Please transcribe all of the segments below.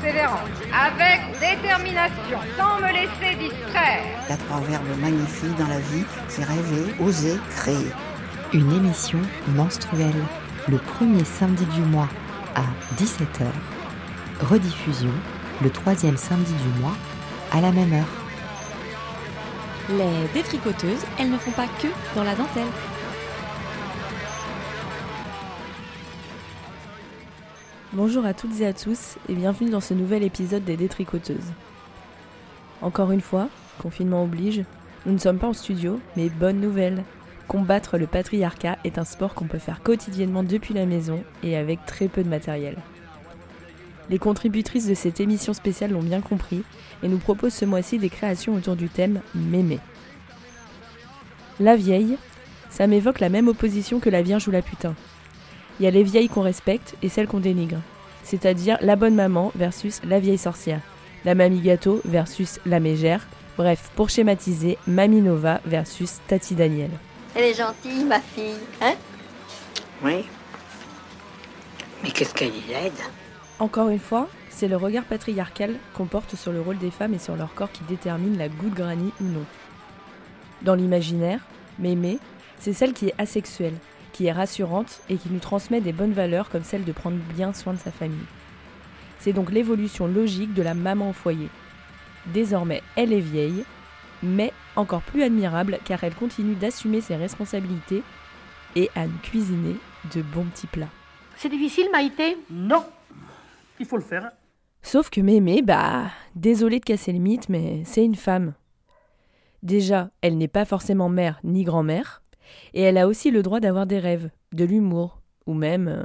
persévérance, avec détermination, sans me laisser distraire. Il y a trois verbes magnifiques dans la vie, c'est rêver, oser, créer. Une émission menstruelle, le premier samedi du mois à 17h. Rediffusion le troisième samedi du mois à la même heure. Les détricoteuses, elles ne font pas que dans la dentelle. Bonjour à toutes et à tous et bienvenue dans ce nouvel épisode des Détricoteuses. Encore une fois, confinement oblige, nous ne sommes pas en studio, mais bonne nouvelle. Combattre le patriarcat est un sport qu'on peut faire quotidiennement depuis la maison et avec très peu de matériel. Les contributrices de cette émission spéciale l'ont bien compris et nous proposent ce mois-ci des créations autour du thème Mémé. La vieille, ça m'évoque la même opposition que la vierge ou la putain. Il y a les vieilles qu'on respecte et celles qu'on dénigre. C'est-à-dire la bonne maman versus la vieille sorcière. La mamie gâteau versus la mégère. Bref, pour schématiser, Mamie Nova versus Tati Daniel. Elle est gentille, ma fille, hein? Oui. Mais qu'est-ce qu'elle y aide? Encore une fois, c'est le regard patriarcal qu'on porte sur le rôle des femmes et sur leur corps qui détermine la goutte granny ou non. Dans l'imaginaire, Mémé, c'est celle qui est asexuelle, qui est rassurante et qui nous transmet des bonnes valeurs comme celle de prendre bien soin de sa famille. C'est donc l'évolution logique de la maman au foyer. Désormais, elle est vieille, mais encore plus admirable car elle continue d'assumer ses responsabilités et à nous cuisiner de bons petits plats. C'est difficile, Maïté Non, il faut le faire. Sauf que Mémé, bah, désolé de casser le mythe, mais c'est une femme. Déjà, elle n'est pas forcément mère ni grand-mère, et elle a aussi le droit d'avoir des rêves, de l'humour, ou même, euh,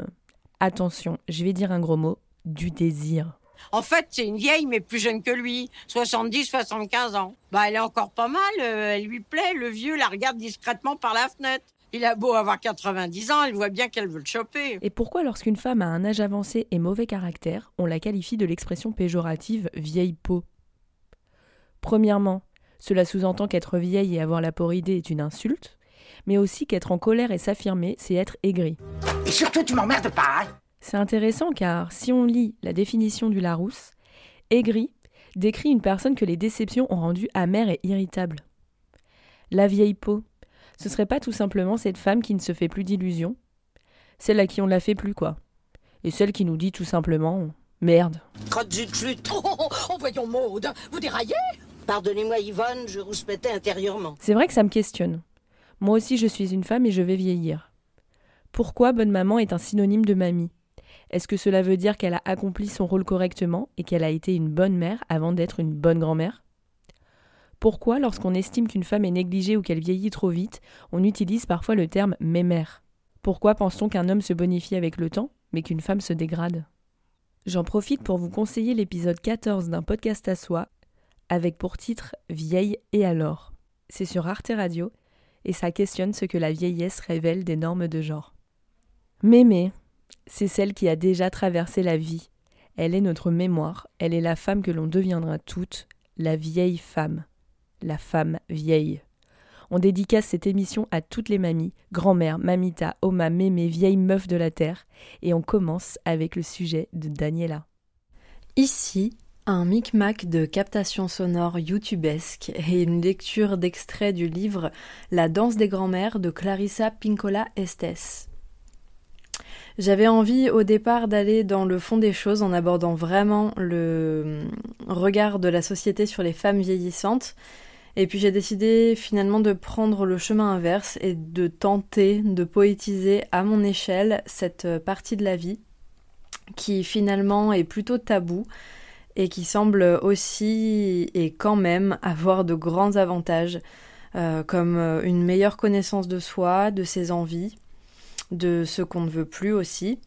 attention, je vais dire un gros mot, du désir. En fait, c'est une vieille, mais plus jeune que lui. 70, 75 ans. Bah, elle est encore pas mal. euh, elle lui plaît. Le vieux la regarde discrètement par la fenêtre. Il a beau avoir 90 ans, elle voit bien qu'elle veut le choper. Et pourquoi lorsqu'une femme a un âge avancé et mauvais caractère, on la qualifie de l'expression péjorative vieille peau Premièrement, cela sous-entend qu'être vieille et avoir la peau ridée est une insulte, mais aussi qu'être en colère et s'affirmer, c'est être aigri. Et surtout, tu m'emmerdes pas, hein C'est intéressant car si on lit la définition du Larousse, aigri décrit une personne que les déceptions ont rendue amère et irritable. La vieille peau, ce serait pas tout simplement cette femme qui ne se fait plus d'illusions? Celle à qui on la fait plus, quoi. Et celle qui nous dit tout simplement merde. Crotte chute. Oh, oh, oh, voyons, Maude, vous déraillez? Pardonnez-moi, Yvonne, je rouspétais intérieurement. C'est vrai que ça me questionne. Moi aussi, je suis une femme et je vais vieillir. Pourquoi bonne maman est un synonyme de mamie? Est-ce que cela veut dire qu'elle a accompli son rôle correctement et qu'elle a été une bonne mère avant d'être une bonne grand-mère? Pourquoi, lorsqu'on estime qu'une femme est négligée ou qu'elle vieillit trop vite, on utilise parfois le terme mémère Pourquoi pense-t-on qu'un homme se bonifie avec le temps, mais qu'une femme se dégrade? J'en profite pour vous conseiller l'épisode 14 d'un podcast à soi, avec pour titre Vieille et alors. C'est sur Arte Radio et ça questionne ce que la vieillesse révèle des normes de genre. Mémé, c'est celle qui a déjà traversé la vie. Elle est notre mémoire, elle est la femme que l'on deviendra toutes, la vieille femme. La femme vieille. On dédicace cette émission à toutes les mamies, grand-mère, mamita, oma, mémé, vieille meuf de la terre, et on commence avec le sujet de Daniela. Ici, un micmac de captation sonore youtubesque et une lecture d'extrait du livre La danse des grands-mères de Clarissa Pincola Estes. J'avais envie au départ d'aller dans le fond des choses en abordant vraiment le regard de la société sur les femmes vieillissantes. Et puis j'ai décidé finalement de prendre le chemin inverse et de tenter de poétiser à mon échelle cette partie de la vie qui finalement est plutôt tabou et qui semble aussi et quand même avoir de grands avantages euh, comme une meilleure connaissance de soi, de ses envies, de ce qu'on ne veut plus aussi,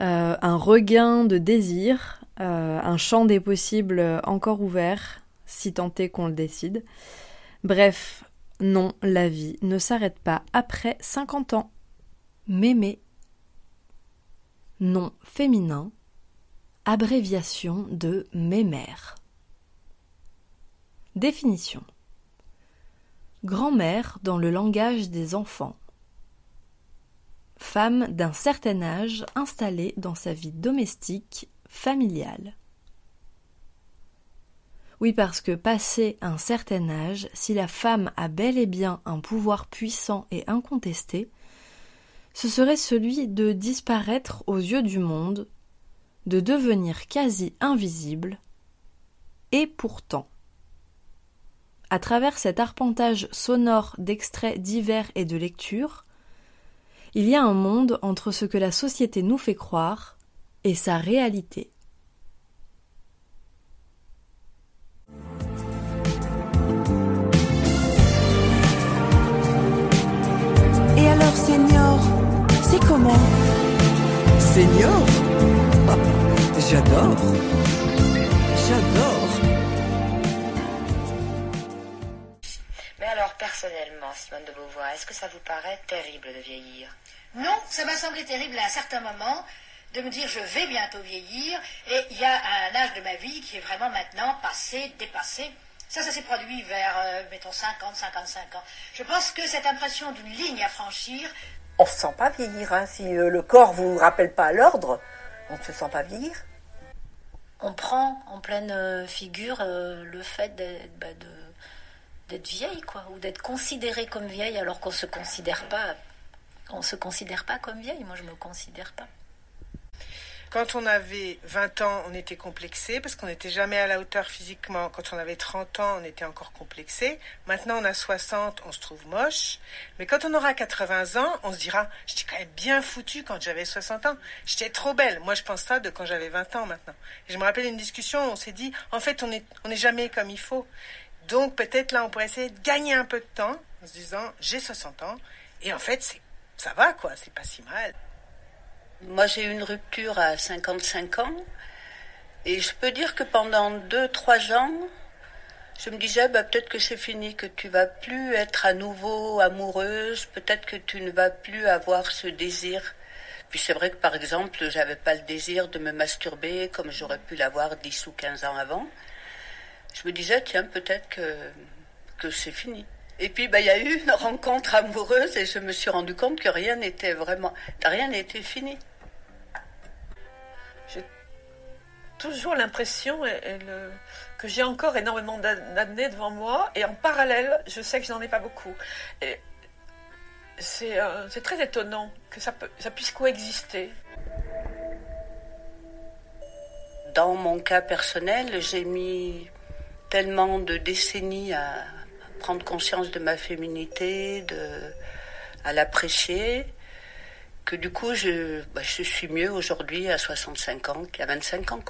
euh, un regain de désir, euh, un champ des possibles encore ouvert, si tant est qu'on le décide, Bref, non, la vie ne s'arrête pas après 50 ans. Mémé. Nom féminin. Abréviation de mémère. Définition. Grand-mère dans le langage des enfants. Femme d'un certain âge installée dans sa vie domestique, familiale. Oui, parce que passé un certain âge, si la femme a bel et bien un pouvoir puissant et incontesté, ce serait celui de disparaître aux yeux du monde, de devenir quasi invisible, et pourtant. À travers cet arpentage sonore d'extraits divers et de lectures, il y a un monde entre ce que la société nous fait croire et sa réalité. Et alors, Seigneur, c'est comment? Seigneur? J'adore J'adore Mais alors, personnellement, Simone de Beauvoir, est-ce que ça vous paraît terrible de vieillir? Non, ça m'a semblé terrible à un certain moment de me dire je vais bientôt vieillir et il y a un âge de ma vie qui est vraiment maintenant passé, dépassé. Ça, ça s'est produit vers, euh, mettons, 50, 55 ans. Je pense que cette impression d'une ligne à franchir. On ne se sent pas vieillir. Hein. Si euh, le corps vous rappelle pas l'ordre, on ne se sent pas vieillir. On prend en pleine euh, figure le fait d'être bah, d'être vieille, quoi, ou d'être considérée comme vieille alors qu'on se considère pas. On se considère pas comme vieille. Moi, je me considère pas. Quand on avait 20 ans, on était complexé parce qu'on n'était jamais à la hauteur physiquement. Quand on avait 30 ans, on était encore complexé. Maintenant, on a 60, on se trouve moche. Mais quand on aura 80 ans, on se dira, j'étais quand même bien foutu quand j'avais 60 ans. J'étais trop belle. Moi, je pense ça de quand j'avais 20 ans maintenant. Et je me rappelle une discussion, on s'est dit, en fait, on n'est on jamais comme il faut. Donc, peut-être là, on pourrait essayer de gagner un peu de temps en se disant, j'ai 60 ans. Et en fait, ça va, quoi. C'est pas si mal. Moi, j'ai eu une rupture à 55 ans. Et je peux dire que pendant 2-3 ans, je me disais, bah, peut-être que c'est fini, que tu vas plus être à nouveau amoureuse, peut-être que tu ne vas plus avoir ce désir. Puis c'est vrai que, par exemple, j'avais pas le désir de me masturber comme j'aurais pu l'avoir 10 ou 15 ans avant. Je me disais, tiens, peut-être que, que c'est fini. Et puis, bah, il y a eu une rencontre amoureuse et je me suis rendu compte que rien n'était vraiment, rien n'était fini. Toujours l'impression que j'ai encore énormément d'années devant moi et en parallèle, je sais que je n'en ai pas beaucoup. Et c'est euh, très étonnant que ça, puisse coexister. Dans mon cas personnel, j'ai mis tellement de décennies à prendre conscience de ma féminité, à l'apprécier, que du coup, je, bah, suis mieux aujourd'hui à 65 ans qu'à 25 ans.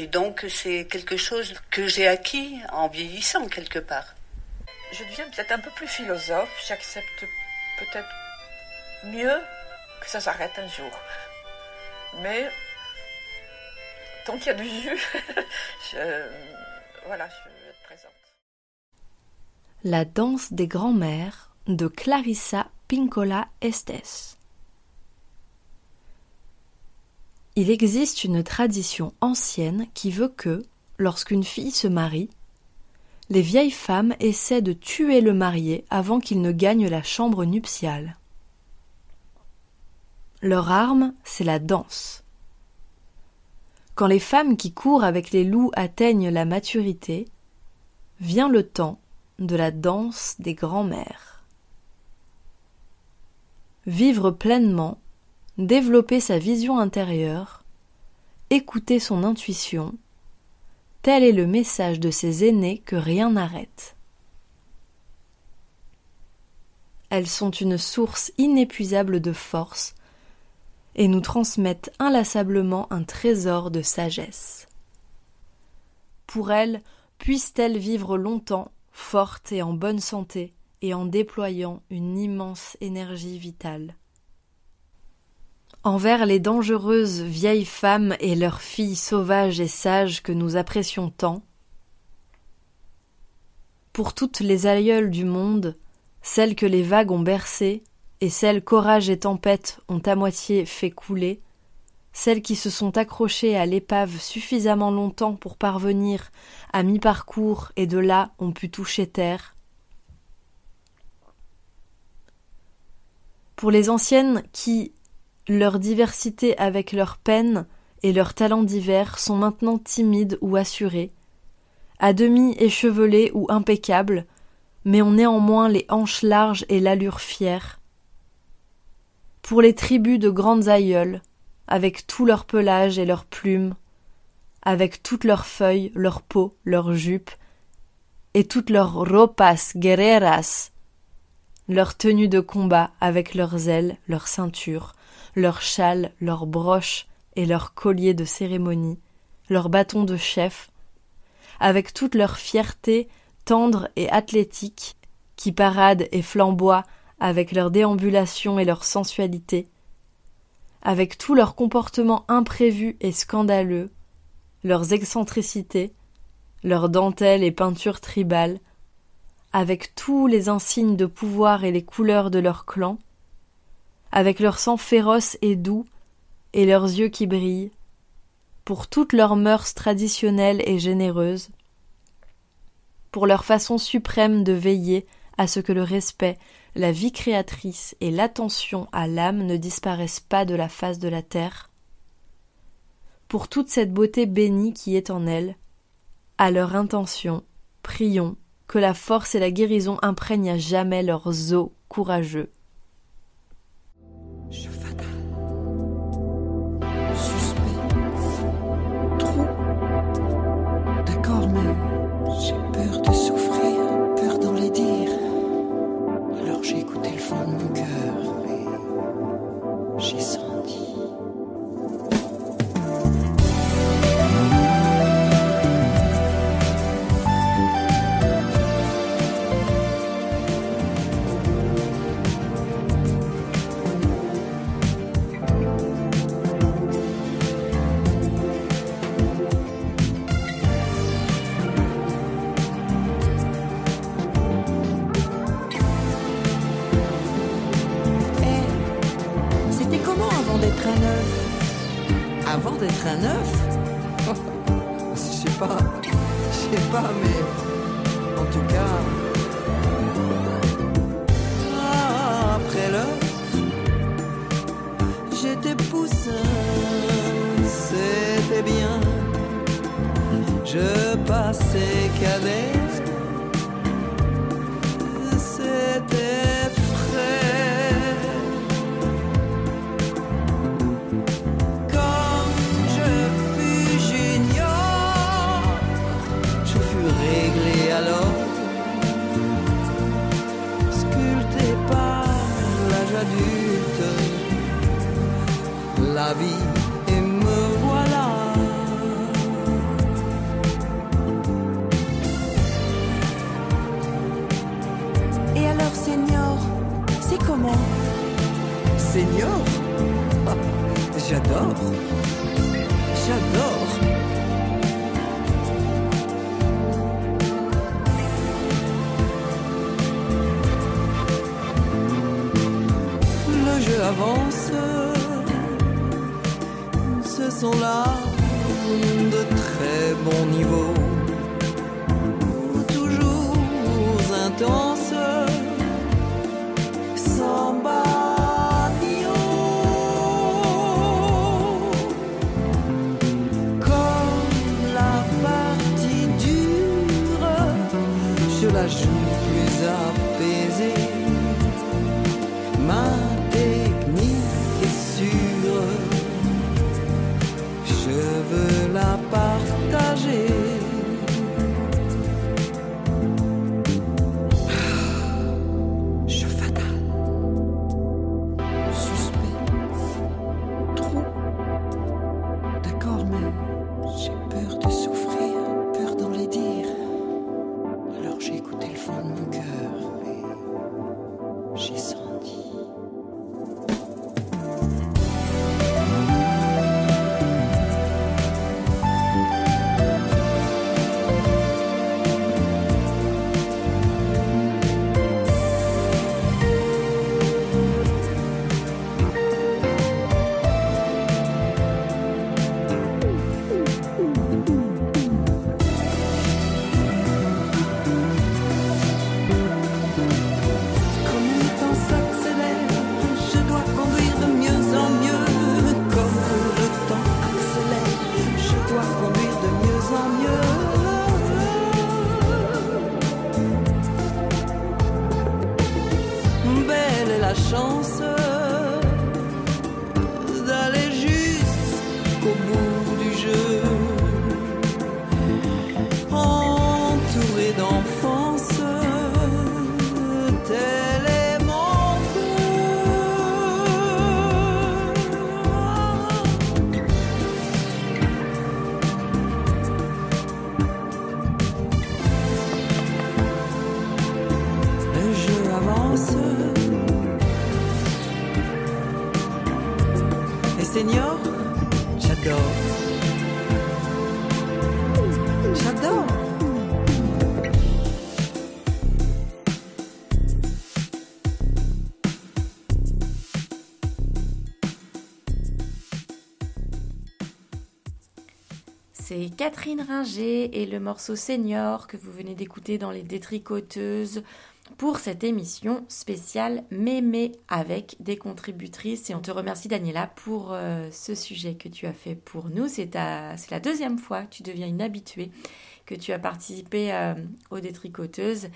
Et donc, c'est quelque chose que j'ai acquis en vieillissant quelque part. Je deviens peut-être un peu plus philosophe. J'accepte peut-être mieux que ça s'arrête un jour. Mais tant qu'il y a du jus, je, voilà, je vais être présente. La danse des grands-mères de Clarissa Pincola Estes. Il existe une tradition ancienne qui veut que, lorsqu'une fille se marie, les vieilles femmes essaient de tuer le marié avant qu'il ne gagne la chambre nuptiale. Leur arme, c'est la danse. Quand les femmes qui courent avec les loups atteignent la maturité, vient le temps de la danse des grands-mères vivre pleinement, développer sa vision intérieure, écouter son intuition, tel est le message de ces aînés que rien n'arrête. Elles sont une source inépuisable de force et nous transmettent inlassablement un trésor de sagesse. Pour elles, puissent-elles vivre longtemps, fortes et en bonne santé, et en déployant une immense énergie vitale? Envers les dangereuses vieilles femmes et leurs filles sauvages et sages que nous apprécions tant, pour toutes les aïeules du monde, celles que les vagues ont bercées, et celles qu'orage et tempête ont à moitié fait couler, celles qui se sont accrochées à l'épave suffisamment longtemps pour parvenir à mi-parcours et de là ont pu toucher terre. Pour les anciennes qui, leur diversité avec leurs peines et leurs talents divers sont maintenant timides ou assurés, à demi échevelées ou impeccables, mais ont néanmoins les hanches larges et l'allure fière. Pour les tribus de grandes aïeules, avec tout leur pelage et leurs plumes, avec toutes leurs feuilles, leurs peaux, leurs jupes, et toutes leurs ropas guerreras, leurs tenues de combat avec leurs ailes, leurs ceintures, leurs châles, leurs broches et leurs colliers de cérémonie, leurs bâtons de chef, avec toute leur fierté tendre et athlétique, qui paradent et flamboient avec leur déambulation et leur sensualité, avec tout leur comportement imprévu et scandaleux, leurs excentricités, leurs dentelles et peintures tribales, avec tous les insignes de pouvoir et les couleurs de leur clan, avec leur sang féroce et doux, et leurs yeux qui brillent, pour toutes leurs mœurs traditionnelles et généreuses, pour leur façon suprême de veiller à ce que le respect, la vie créatrice et l'attention à l'âme ne disparaissent pas de la face de la terre, pour toute cette beauté bénie qui est en elle, à leur intention, prions que la force et la guérison imprègnent à jamais leurs os courageux. Catherine Ringer et le morceau Senior que vous venez d'écouter dans Les Détricoteuses pour cette émission spéciale Mémé avec des contributrices. Et on te remercie Daniela pour euh, ce sujet que tu as fait pour nous. C'est la deuxième fois que tu deviens une habituée, que tu as participé euh, aux Détricoteuses.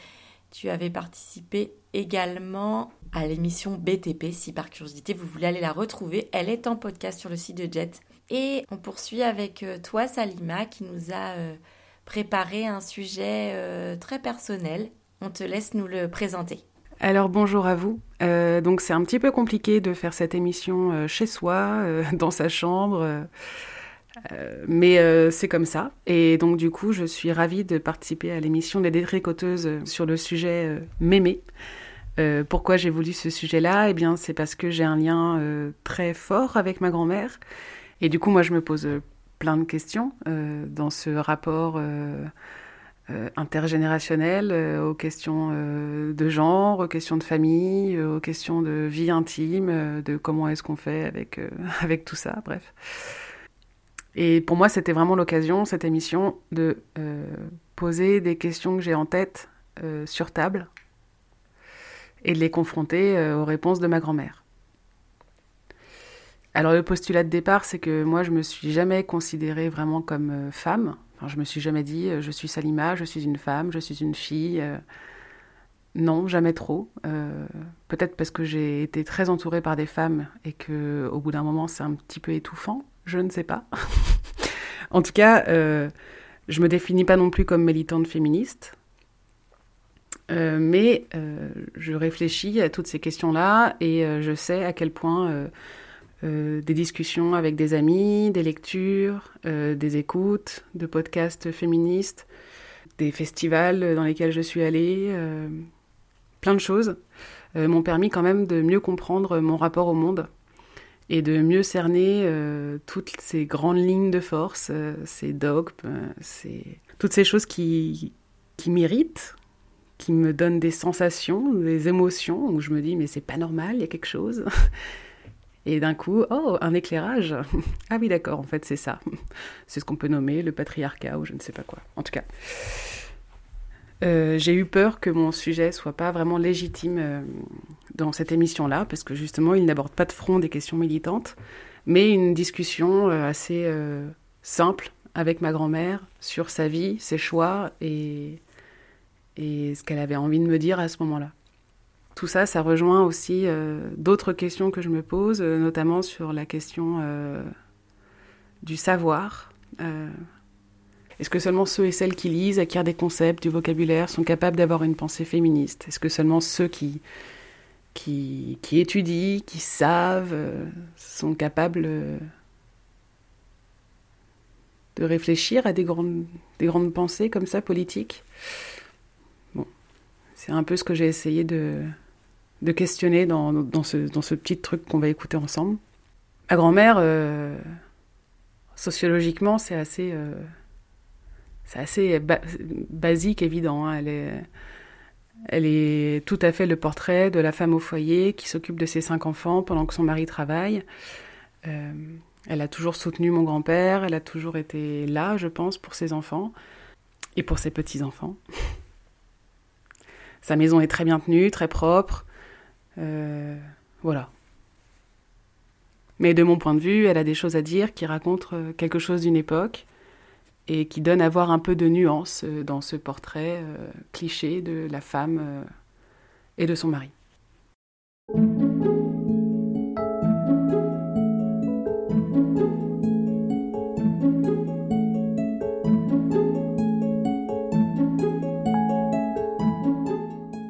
Tu avais participé également à l'émission BTP, si par curiosité vous voulez aller la retrouver. Elle est en podcast sur le site de Jet. Et on poursuit avec euh, toi, Salima, qui nous a euh, préparé un sujet euh, très personnel. On te laisse nous le présenter. Alors bonjour à vous. Donc c'est un petit peu compliqué de faire cette émission chez soi, dans sa chambre, mais c'est comme ça. Et donc du coup je suis ravie de participer à l'émission des détricoteuses sur le sujet mémé. Pourquoi j'ai voulu ce sujet-là? Eh bien c'est parce que j'ai un lien très fort avec ma grand-mère. Et du coup moi je me pose euh, plein de questions euh, dans ce rapport. euh, intergénérationnel, aux questions de genre, aux questions de famille, aux questions de vie intime, de comment est-ce qu'on fait avec, avec tout ça, bref. Et pour moi, c'était vraiment l'occasion, cette émission, de poser des questions que j'ai en tête sur table et de les confronter aux réponses de ma grand-mère. Alors le postulat de départ, c'est que moi, je me suis jamais considérée vraiment comme euh, femme. Enfin, je me suis jamais dit, euh, je suis Salima, je suis une femme, je suis une fille. euh, non, jamais trop. Peut-être parce que j'ai été très entourée par des femmes et que au bout d'un moment, c'est un petit peu étouffant. Je ne sais pas. en tout cas, euh, je me définis pas non plus comme militante féministe. Mais je réfléchis à toutes ces questions-là et je sais à quel point euh, des discussions avec des amis, des lectures, euh, des écoutes, de podcasts féministes, des festivals dans lesquels je suis allée, euh, plein de choses m'ont permis quand même de mieux comprendre mon rapport au monde et de mieux cerner toutes ces grandes lignes de force, ces dogmes, toutes ces choses qui, qui m'irritent, qui me donnent des sensations, des émotions, où je me dis mais c'est pas normal, il y a quelque chose. Et d'un coup, oh, un éclairage. ah oui, d'accord, en fait, c'est ça. C'est ce qu'on peut nommer le patriarcat ou je ne sais pas quoi. En tout cas, euh, j'ai eu peur que mon sujet soit pas vraiment légitime euh, dans cette émission-là, parce que justement, il n'aborde pas de front des questions militantes, mais une discussion euh, assez simple avec ma grand-mère sur sa vie, ses choix et ce qu'elle avait envie de me dire à ce moment-là. Tout ça, ça rejoint aussi euh, d'autres questions que je me pose, euh, notamment sur la question euh, du savoir. Est-ce que seulement ceux et celles qui lisent, acquièrent des concepts, du vocabulaire, sont capables d'avoir une pensée féministe? Est-ce que seulement ceux qui, étudient, qui savent, sont capables de réfléchir à des grandes, des grandes pensées comme ça, politiques? C'est un peu ce que j'ai essayé de, de questionner dans, dans, ce, dans ce petit truc qu'on va écouter ensemble. Ma grand-mère, euh, sociologiquement, c'est assez, euh, assez ba- basique, évident. hein. Elle, est, elle est tout à fait le portrait de la femme au foyer qui s'occupe de ses cinq enfants pendant que son mari travaille. Euh, elle a toujours soutenu mon grand-père, elle a toujours été là, je pense, pour ses enfants et pour ses petits-enfants. Sa maison est très bien tenue, très propre. Euh, voilà. Mais de mon point de vue, elle a des choses à dire qui racontent euh, quelque chose d'une époque et qui donnent à voir un peu de nuance euh, dans ce portrait cliché de la femme et de son mari.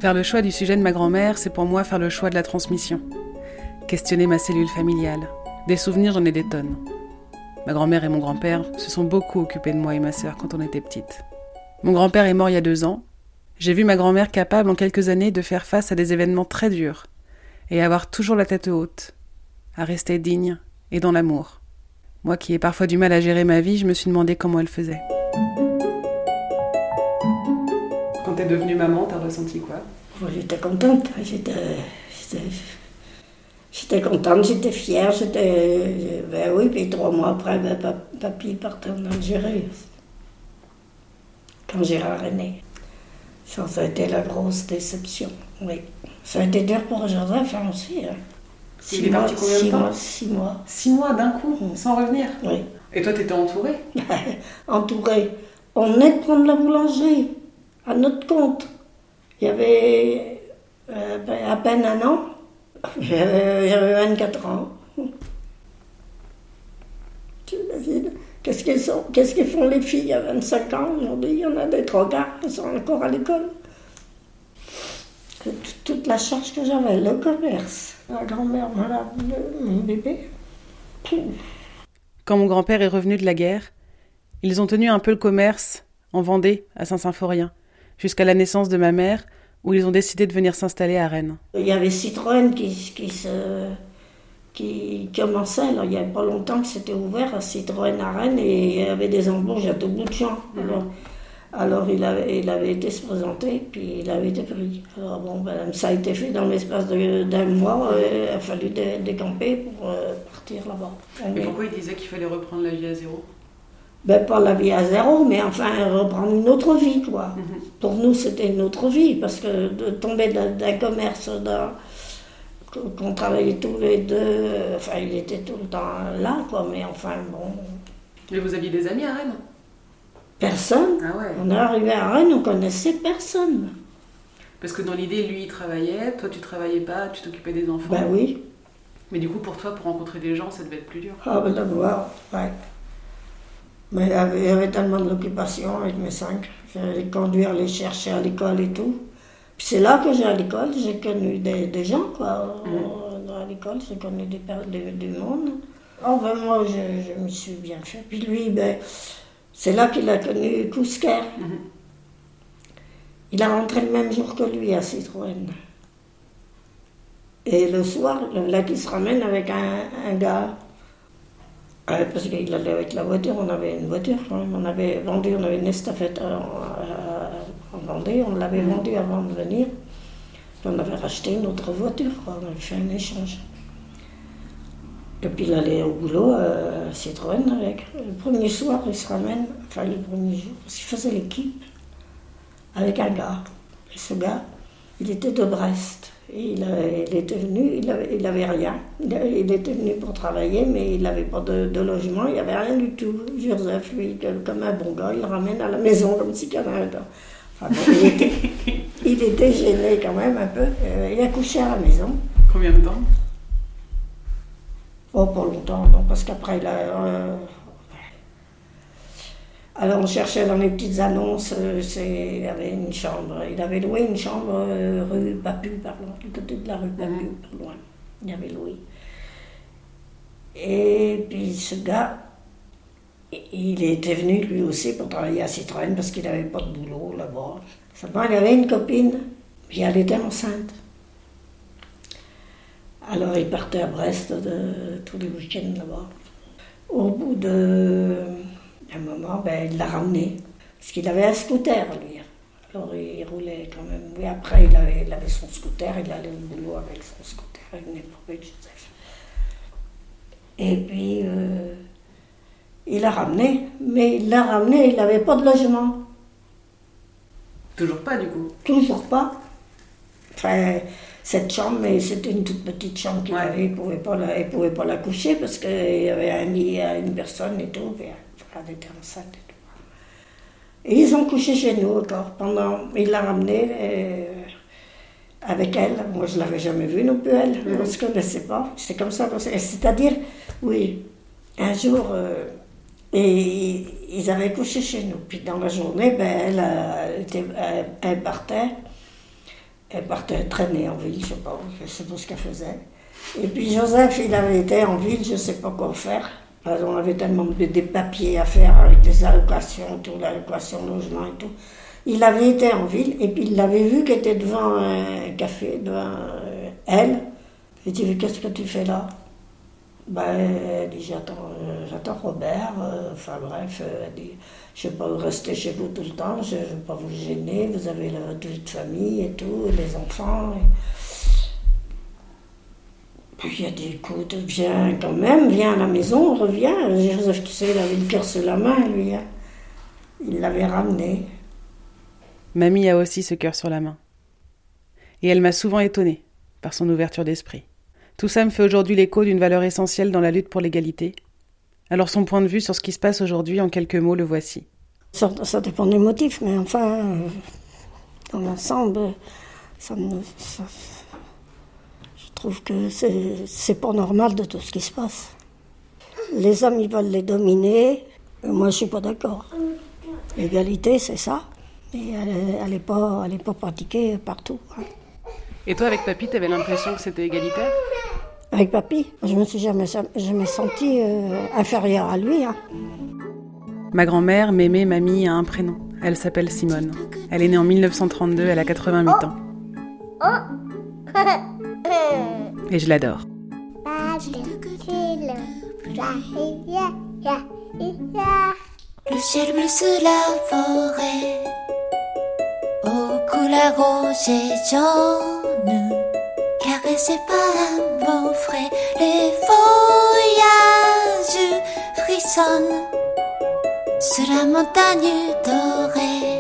Faire le choix du sujet de ma grand-mère, c'est pour moi faire le choix de la transmission. Questionner ma cellule familiale. Des souvenirs, j'en ai des tonnes. Ma grand-mère et mon grand-père se sont beaucoup occupés de moi et ma sœur quand on était petites. Mon grand-père est mort il y a deux ans. J'ai vu ma grand-mère capable en quelques années de faire face à des événements très durs et avoir toujours la tête haute, à rester digne et dans l'amour. Moi qui ai parfois du mal à gérer ma vie, je me suis demandé comment elle faisait. Quand t'es devenue maman, t'as ressenti quoi? J'étais contente, j'étais, j'étais, contente, j'étais fière, j'étais... Ben oui, puis trois mois après, ben, papy partait en Algérie, quand Gérard est né. Ça, ça a été la grosse déception, oui. Ça a été dur pour Joseph hein, aussi. Hein. Il est parti combien de temps? mois, Six mois. Six mois d'un coup, sans revenir? Oui. Et toi, t'étais entourée? Entourée. On est de prendre la boulangerie, à notre compte. Il y avait euh, ben, à peine un an. J'avais 24 ans. Qu'est-ce qu'ils Qu'est-ce qu'ils font les filles à 25 ans aujourd'hui? Il y en a des trois gars qui sont encore à l'école. Toute la charge que j'avais, le commerce, la grand-mère malade de mon bébé. Quand mon grand-père est revenu de la guerre, ils ont tenu un peu le commerce en Vendée, à Saint-Symphorien, jusqu'à la naissance de ma mère, où ils ont décidé de venir s'installer à Rennes. Il y avait Citroën qui, qui se qui commençait. Alors, il n'y avait pas longtemps que c'était ouvert à Citroën à Rennes et il y avait des embauches à tout bout de champ. Alors, alors il, avait, il avait été se présenter, puis il avait été pris. Alors bon, ben, ça a été fait dans l'espace d'un mois. Il a fallu décamper pour euh, partir là-bas. Mais pourquoi il disait qu'il fallait reprendre la vie à zéro? Ben, pas la vie à zéro, mais enfin reprendre une autre vie, quoi. Mhm. Pour nous, c'était une autre vie, parce que de tomber d'un commerce qu'on travaillait tous les deux, enfin, il était tout le temps là, quoi, mais enfin, bon. Mais vous aviez des amis à Rennes? Personne. Ah ouais. On est arrivé à Rennes, on connaissait personne. Parce que dans l'idée, lui, il travaillait, toi, tu travaillais pas, tu t'occupais des enfants. Ben oui. Mais du coup, pour toi, pour rencontrer des gens, ça devait être plus dur. Ah ben d'abord, ouais. Mais j'avais tellement de l'occupation avec mes cinq. J'allais les conduire, les chercher à l'école et tout. Puis c'est là que j'ai à l'école, j'ai connu des, des, gens, quoi. Mm. À l'école, j'ai connu des, du monde. Oh, ben moi, je, je me suis bien fait. Puis lui, ben, c'est là qu'il a connu Kousker. Mm-hmm. Il a rentré le même jour que lui à Citroën. Et le soir, là, il se ramène avec un, un gars. Euh, parce qu'il allait avec la voiture, on avait une voiture quand même. On avait vendu, on avait une estafette en, en Vendée, on l'avait mm-hmm. vendue avant de venir. on avait racheté une autre voiture, quoi. on avait fait un échange. Et puis il allait au boulot à Citroën avec. Le premier soir, il se ramène, enfin le premier jour, parce qu'il faisait l'équipe avec un gars. Et ce gars, il était de Brest. Il, était venu, il avait, il avait rien. Il, était venu pour travailler, mais il n'avait pas de, logement, il n'y avait rien du tout. Joseph, lui, comme un bon gars, il le ramène à la maison comme si gars. Enfin, il, était, il, était, gêné quand même un peu. Euh, il a couché à la maison. Combien de temps? Oh, pas longtemps, non, parce qu'après, il a. Euh, alors, on cherchait dans les petites annonces, euh, il avait une chambre. Il avait loué une chambre euh, rue Papu, pardon, du côté de la rue Papu, mhm. pas loin. Il avait loué. Et puis, ce gars, il était venu lui aussi pour travailler à Citroën parce qu'il n'avait pas de boulot là-bas. Seulement, il avait une copine, puis elle était enceinte. Alors il partait à Brest de, tous les week-ends là-bas. Au bout d'un moment, ben, il l'a ramené. Parce qu'il avait un scooter, lui. Alors il roulait quand même. Oui, après, il avait, avait son scooter, il allait au boulot avec son scooter, il venait avec Joseph. Et puis, euh, il l'a ramené, mais il l'a ramené, il n'avait pas de logement. Toujours pas, du coup Toujours pas. Enfin, cette chambre, mais c'était une toute petite chambre qu'il avait, il ne pouvait, pas la, pouvait pas la coucher parce qu'il y avait un lit à une personne et tout, et elle était enceinte et tout. Et ils ont couché chez nous encore pendant. Il l'a ramenée euh, avec elle. Moi, je ne l'avais jamais vue non plus, elle. Mm. On ne se connaissait pas. C'est comme ça. C'est-à-dire, oui, un jour, euh, et ils avaient couché chez nous. Puis dans la journée, ben, elle, était, elle partait Elle partait traîner en ville, je sais pas, je sais pas ce qu'elle faisait. Et puis Joseph, il avait été en ville, je ne sais pas quoi faire. On avait tellement de, des papiers à faire avec des allocations, tout, l'allocation logement et tout. Il avait été en ville et puis il l'avait vu qu'elle était devant un café, devant euh, elle. Et dit, qu'est-ce que tu fais là? Ben, Elle dit, j'attends, euh, j'attends Robert. Euh, enfin bref, elle dit, je ne vais pas rester chez vous tout le temps, je ne vais pas vous gêner, vous avez votre vie famille et tout, les enfants. Puis il a dit, écoute, viens quand même, viens à la maison, reviens. Joseph, tu sais, il avait le cœur sur la main, lui. Hein. Il l'avait ramené. Mamie a aussi ce cœur sur la main. Et elle m'a souvent étonnée par son ouverture d'esprit. Tout ça me fait aujourd'hui l'écho d'une valeur essentielle dans la lutte pour l'égalité. Alors son point de vue sur ce qui se passe aujourd'hui, en quelques mots, le voici. Ça, dépend des motifs, mais enfin, euh, dans l'ensemble, ça me, je trouve que c'est pas normal de tout ce qui se passe. Les hommes, ils veulent les dominer, moi je suis pas d'accord. L'égalité, c'est ça. Et elle n'est pas, pas pratiquée partout. Hein. Et toi, avec papy, tu avais l'impression que c'était égalitaire? Avec papy, je me suis jamais, jamais sentie euh, inférieure à lui. Hein. Ma grand-mère, Mémé, mamie, a un prénom. Elle s'appelle Simone. Elle est née en 1932, elle a 88 ans. Et je l'adore. Le ciel bleu sur la forêt aux couleurs rouges et jaunes, caressé par un beau frais, les voyages frissonnent sur la montagne dorée,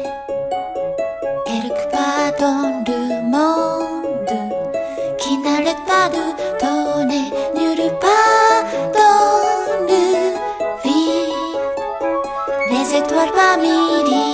family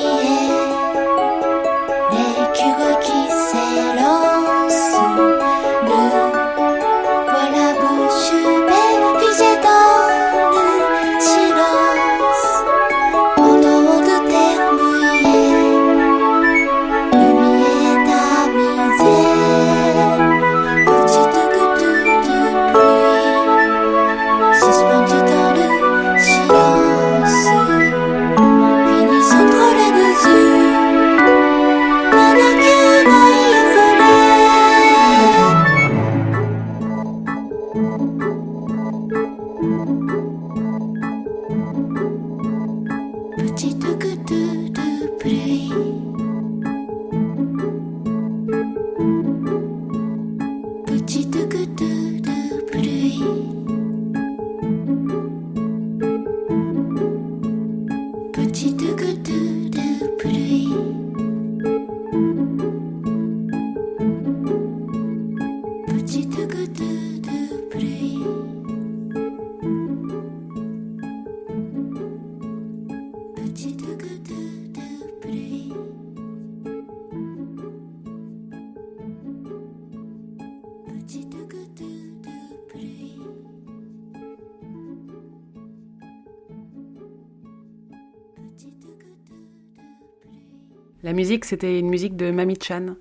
c'était une musique de Mami Chan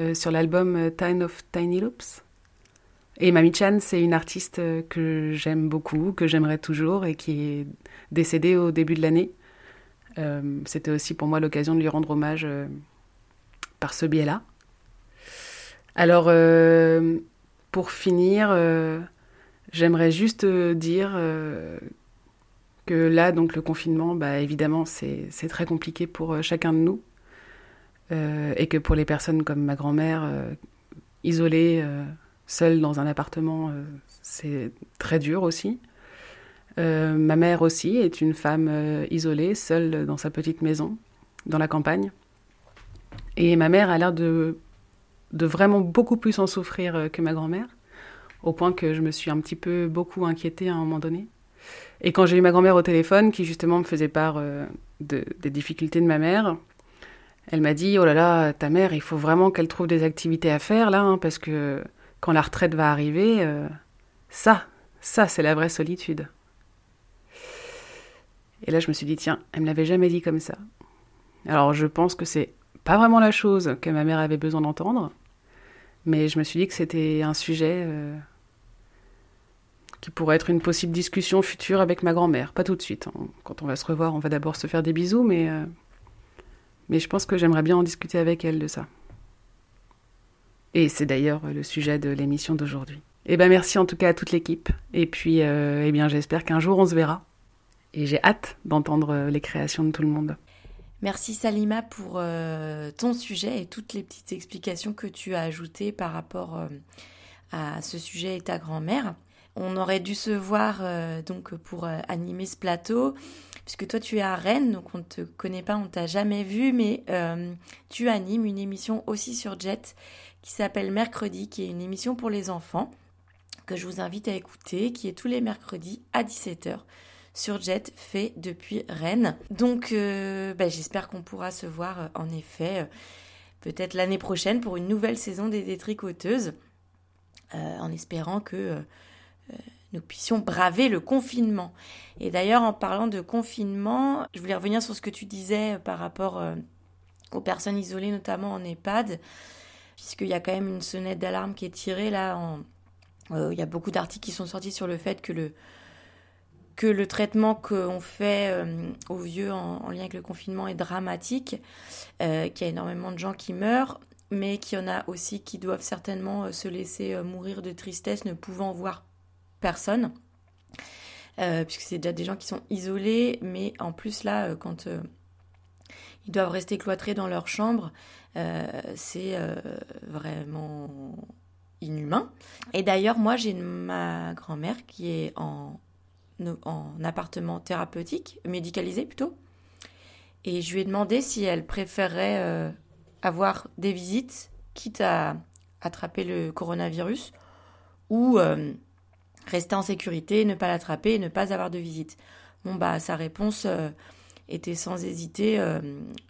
euh, sur l'album euh, Time of Tiny Loops. Et Mami Chan, c'est une artiste euh, que j'aime beaucoup, que j'aimerais toujours et qui est décédée au début de l'année. c'était aussi pour moi l'occasion de lui rendre hommage par ce biais-là. Alors, pour finir, j'aimerais juste dire que là, donc le confinement, bah, évidemment, c'est très compliqué pour chacun de nous. Euh, et que pour les personnes comme ma grand-mère, euh, isolée, euh, seule dans un appartement, c'est très dur aussi. ma mère aussi est une femme isolée, seule dans sa petite maison, dans la campagne. Et ma mère a l'air de, vraiment beaucoup plus en souffrir que ma grand-mère, au point que je me suis un petit peu beaucoup inquiétée à un moment donné. Et quand j'ai eu ma grand-mère au téléphone, qui justement me faisait part de, des difficultés de ma mère, elle m'a dit, oh là là, ta mère, il faut vraiment qu'elle trouve des activités à faire là, hein, parce que quand la retraite va arriver, euh, ça, ça, c'est la vraie solitude. Et là, je me suis dit, tiens, elle me l'avait jamais dit comme ça. Alors, je pense que c'est pas vraiment la chose que ma mère avait besoin d'entendre, Mais je me suis dit que c'était un sujet euh, qui pourrait être une possible discussion future avec ma grand-mère. Pas tout de suite. hein. Quand on va se revoir, on va d'abord se faire des bisous, mais, euh, mais je pense que j'aimerais bien en discuter avec elle de ça. Et c'est d'ailleurs le sujet de l'émission d'aujourd'hui. Eh ben merci en tout cas à toute l'équipe. Et puis, euh, eh bien, j'espère qu'un jour on se verra. Et j'ai hâte d'entendre euh, les créations de tout le monde. Merci Salima pour euh, ton sujet et toutes les petites explications que tu as ajoutées par rapport à ce sujet et ta grand-mère. On aurait dû se voir donc pour animer ce plateau, puisque toi tu es à Rennes, donc on ne te connaît pas, on t'a jamais vu, mais euh, tu animes une émission aussi sur Jet qui s'appelle Mercredi, qui est une émission pour les enfants que je vous invite à écouter, qui est tous les mercredis à 17h sur Jet fait depuis Rennes. Donc euh, bah, j'espère qu'on pourra se voir euh, en effet peut-être l'année prochaine pour une nouvelle saison des détricoteuses, en espérant que nous puissions braver le confinement. Et d'ailleurs en parlant de confinement, je voulais revenir sur ce que tu disais par rapport euh, aux personnes isolées, notamment en EHPAD, puisqu'il y a quand même une sonnette d'alarme qui est tirée là. Euh, il y a beaucoup d'articles qui sont sortis sur le fait que le, que le traitement qu'on fait euh, aux vieux en, en lien avec le confinement est dramatique, euh, qu'il y a énormément de gens qui meurent, mais qu'il y en a aussi qui doivent certainement euh, se laisser euh, mourir de tristesse, ne pouvant voir personne, euh, puisque c'est déjà des gens qui sont isolés, mais en plus là, euh, quand euh, ils doivent rester cloîtrés dans leur chambre, euh, c'est vraiment inhumain. Et d'ailleurs, moi, j'ai ma grand-mère qui est en, en appartement thérapeutique, médicalisé plutôt. Et je lui ai demandé si elle préférait avoir des visites, quitte à attraper le coronavirus, ou rester en sécurité, ne pas l'attraper ne pas avoir de visite. Bon, bah, sa réponse euh, était sans hésiter euh,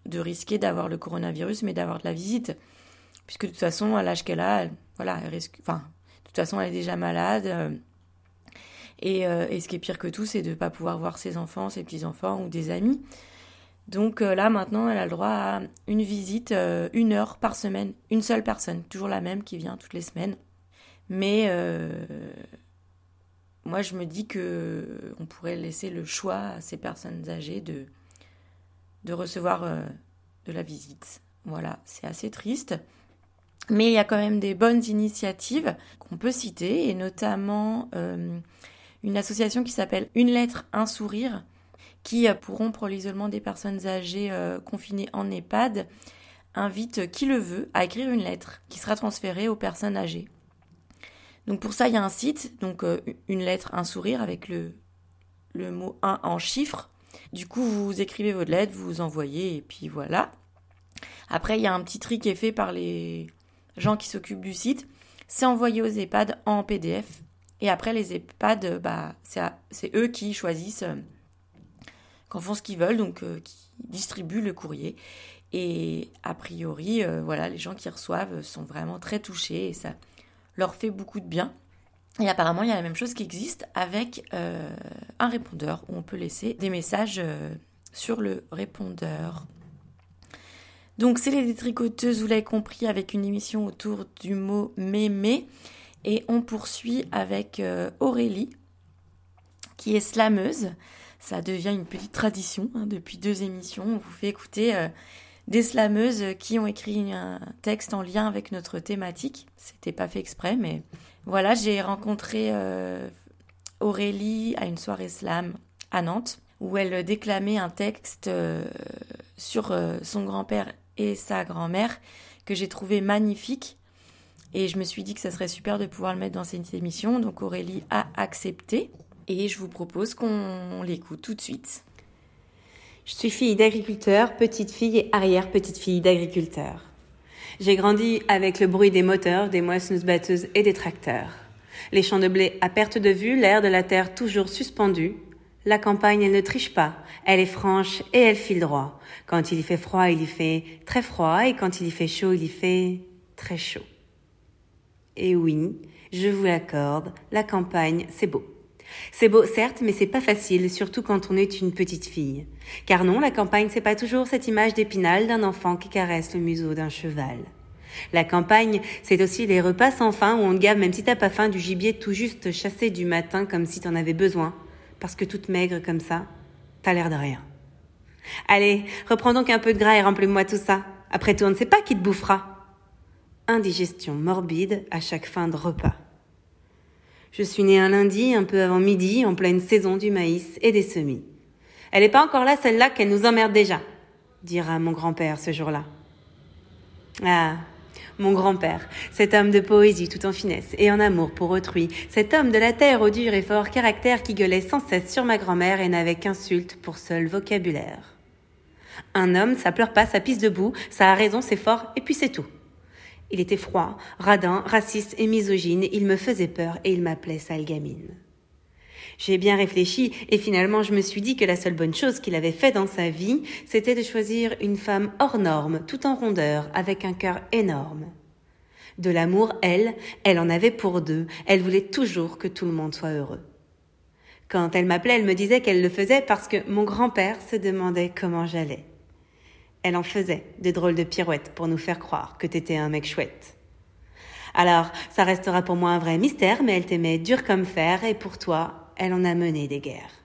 de risquer d'avoir le coronavirus, mais d'avoir de la visite. Puisque de toute façon, à l'âge qu'elle a, voilà, elle risque. Enfin, de toute façon, elle est déjà malade. euh, et, et ce qui est pire que tout, c'est de ne pas pouvoir voir ses enfants, ses petits-enfants ou des amis. Donc là, maintenant, elle a le droit à une visite, une heure par semaine, une seule personne, toujours la même qui vient toutes les semaines. Mais moi, je me dis que on pourrait laisser le choix à ces personnes âgées de, de recevoir euh, de la visite. Voilà, c'est assez triste. Mais il y a quand même des bonnes initiatives qu'on peut citer, et notamment euh, une association qui s'appelle Une lettre, un sourire, qui, euh, pour rompre l'isolement des personnes âgées euh, confinées en EHPAD, invite qui le veut à écrire une lettre qui sera transférée aux personnes âgées. Donc pour ça, il y a un site, donc euh, une lettre, un sourire avec le, le mot 1 en chiffres. Du coup, vous écrivez votre lettre, vous vous envoyez, et puis voilà. Après, il y a un petit tri qui est fait par les gens qui s'occupent du site. C'est envoyé aux EHPAD en PDF. Et après, les EHPAD, bah, c'est eux qui choisissent, euh, qu'en font ce qu'ils veulent, donc euh, qui distribuent le courrier. Et a priori, euh, voilà, les gens qui reçoivent sont vraiment très touchés ça leur fait beaucoup de bien. Et apparemment, il y a la même chose qui existe avec euh, un répondeur où on peut laisser des messages euh, sur le répondeur. Donc, c'est les détricoteuses, vous l'avez compris, avec une émission autour du mot mémé. Et on poursuit avec euh, Aurélie, qui est slameuse. Ça devient une petite tradition hein, depuis deux émissions. On vous fait écouter des slameuses qui ont écrit un texte en lien avec notre thématique. C'était pas fait exprès, mais voilà, j'ai rencontré euh, Aurélie à une soirée slam à Nantes où elle déclamait un texte euh, sur euh, son grand-père et sa grand-mère que j'ai trouvé magnifique. Et je me suis dit que ça serait super de pouvoir le mettre dans cette émission. Donc Aurélie a accepté. Et je vous propose qu'on l'écoute tout de suite. Je suis fille d'agriculteur, petite fille et arrière-petite fille d'agriculteur. J'ai grandi avec le bruit des moteurs, des moissonneuses batteuses et des tracteurs. Les champs de blé à perte de vue, l'air de la terre toujours suspendu. La campagne, elle ne triche pas, elle est franche et elle file droit. Quand il y fait froid, il y fait très froid et quand il y fait chaud, il y fait très chaud. Et oui, je vous l'accorde, la campagne, c'est beau. C'est beau, certes, mais c'est pas facile, surtout quand on est une petite fille. Car non, la campagne, c'est pas toujours cette image d'épinal d'un enfant qui caresse le museau d'un cheval. La campagne, c'est aussi les repas sans fin où on te gave même si t'as pas faim du gibier tout juste chassé du matin comme si t'en avais besoin. Parce que toute maigre comme ça, t'as l'air de rien. Allez, reprends donc un peu de gras et remplis-moi tout ça. Après tout, on ne sait pas qui te bouffera. Indigestion morbide à chaque fin de repas. Je suis née un lundi, un peu avant midi, en pleine saison du maïs et des semis. Elle n'est pas encore là, celle-là, qu'elle nous emmerde déjà, dira mon grand-père ce jour-là. Ah, mon grand-père, cet homme de poésie tout en finesse et en amour pour autrui, cet homme de la terre au dur et fort caractère qui gueulait sans cesse sur ma grand-mère et n'avait qu'insulte pour seul vocabulaire. Un homme, ça pleure pas, ça pisse debout, ça a raison, c'est fort, et puis c'est tout. Il était froid, radin, raciste et misogyne, il me faisait peur et il m'appelait sale gamine. J'ai bien réfléchi et finalement je me suis dit que la seule bonne chose qu'il avait fait dans sa vie, c'était de choisir une femme hors norme, tout en rondeur, avec un cœur énorme. De l'amour, elle, elle en avait pour deux, elle voulait toujours que tout le monde soit heureux. Quand elle m'appelait, elle me disait qu'elle le faisait parce que mon grand-père se demandait comment j'allais. Elle en faisait de drôles de pirouettes pour nous faire croire que t'étais un mec chouette. Alors, ça restera pour moi un vrai mystère, mais elle t'aimait dur comme fer et pour toi, elle en a mené des guerres.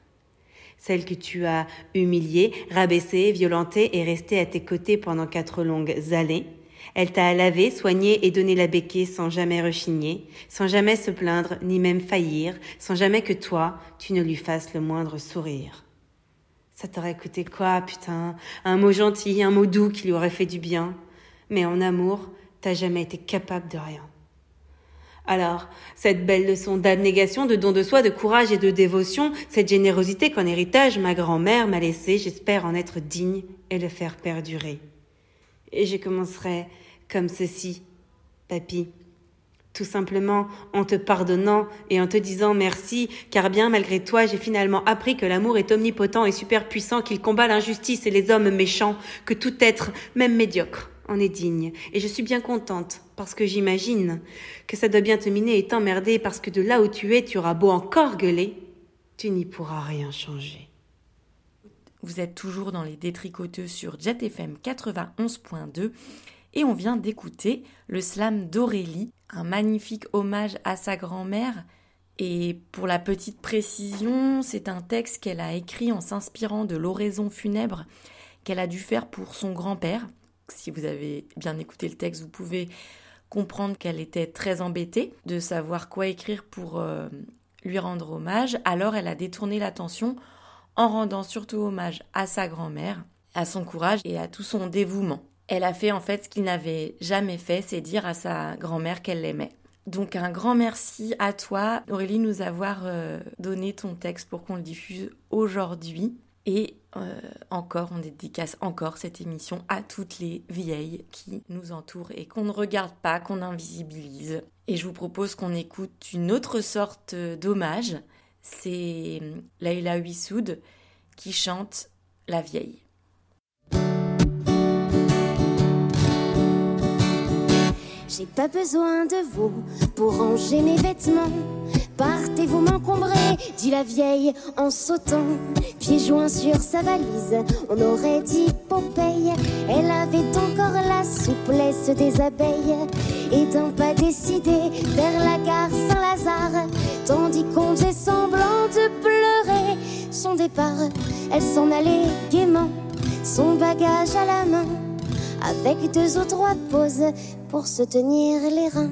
Celle que tu as humiliée, rabaissée, violentée et restée à tes côtés pendant quatre longues années. Elle t'a lavé, soigné et donné la béquille sans jamais rechigner, sans jamais se plaindre ni même faillir, sans jamais que toi, tu ne lui fasses le moindre sourire. Ça t'aurait coûté quoi, putain? Un mot gentil, un mot doux qui lui aurait fait du bien. Mais en amour, t'as jamais été capable de rien. Alors, cette belle leçon d'abnégation, de don de soi, de courage et de dévotion, cette générosité qu'en héritage ma grand-mère m'a laissé, j'espère en être digne et le faire perdurer. Et je commencerai comme ceci, papy. Tout simplement en te pardonnant et en te disant merci, car bien malgré toi, j'ai finalement appris que l'amour est omnipotent et super puissant, qu'il combat l'injustice et les hommes méchants, que tout être, même médiocre, en est digne. Et je suis bien contente, parce que j'imagine que ça doit bien te miner et t'emmerder, parce que de là où tu es, tu auras beau encore gueuler, tu n'y pourras rien changer. Vous êtes toujours dans les détricoteux sur Jet FM 91.2 et on vient d'écouter le slam d'Aurélie, un magnifique hommage à sa grand-mère. Et pour la petite précision, c'est un texte qu'elle a écrit en s'inspirant de l'oraison funèbre qu'elle a dû faire pour son grand-père, si vous avez bien écouté le texte, vous pouvez comprendre qu'elle était très embêtée de savoir quoi écrire pour euh, lui rendre hommage. Alors elle a détourné l'attention en rendant surtout hommage à sa grand-mère, à son courage et à tout son dévouement. Elle a fait en fait ce qu'il n'avait jamais fait, c'est dire à sa grand-mère qu'elle l'aimait. Donc un grand merci à toi, Aurélie, nous avoir euh, donné ton texte pour qu'on le diffuse aujourd'hui. Et euh, encore, on dédicace encore cette émission à toutes les vieilles qui nous entourent et qu'on ne regarde pas, qu'on invisibilise. Et je vous propose qu'on écoute une autre sorte d'hommage. C'est Laila Huissoud qui chante La vieille. J'ai pas besoin de vous pour ranger mes vêtements. Partez vous m'encombrer, dit la vieille en sautant. Pieds joints sur sa valise, on aurait dit Popeye. Elle avait encore la souplesse des abeilles. Et d'un pas décidé vers la gare Saint-Lazare, tandis qu'on faisait semblant de pleurer son départ, elle s'en allait gaiement, son bagage à la main, avec deux ou trois pauses pour se tenir les reins.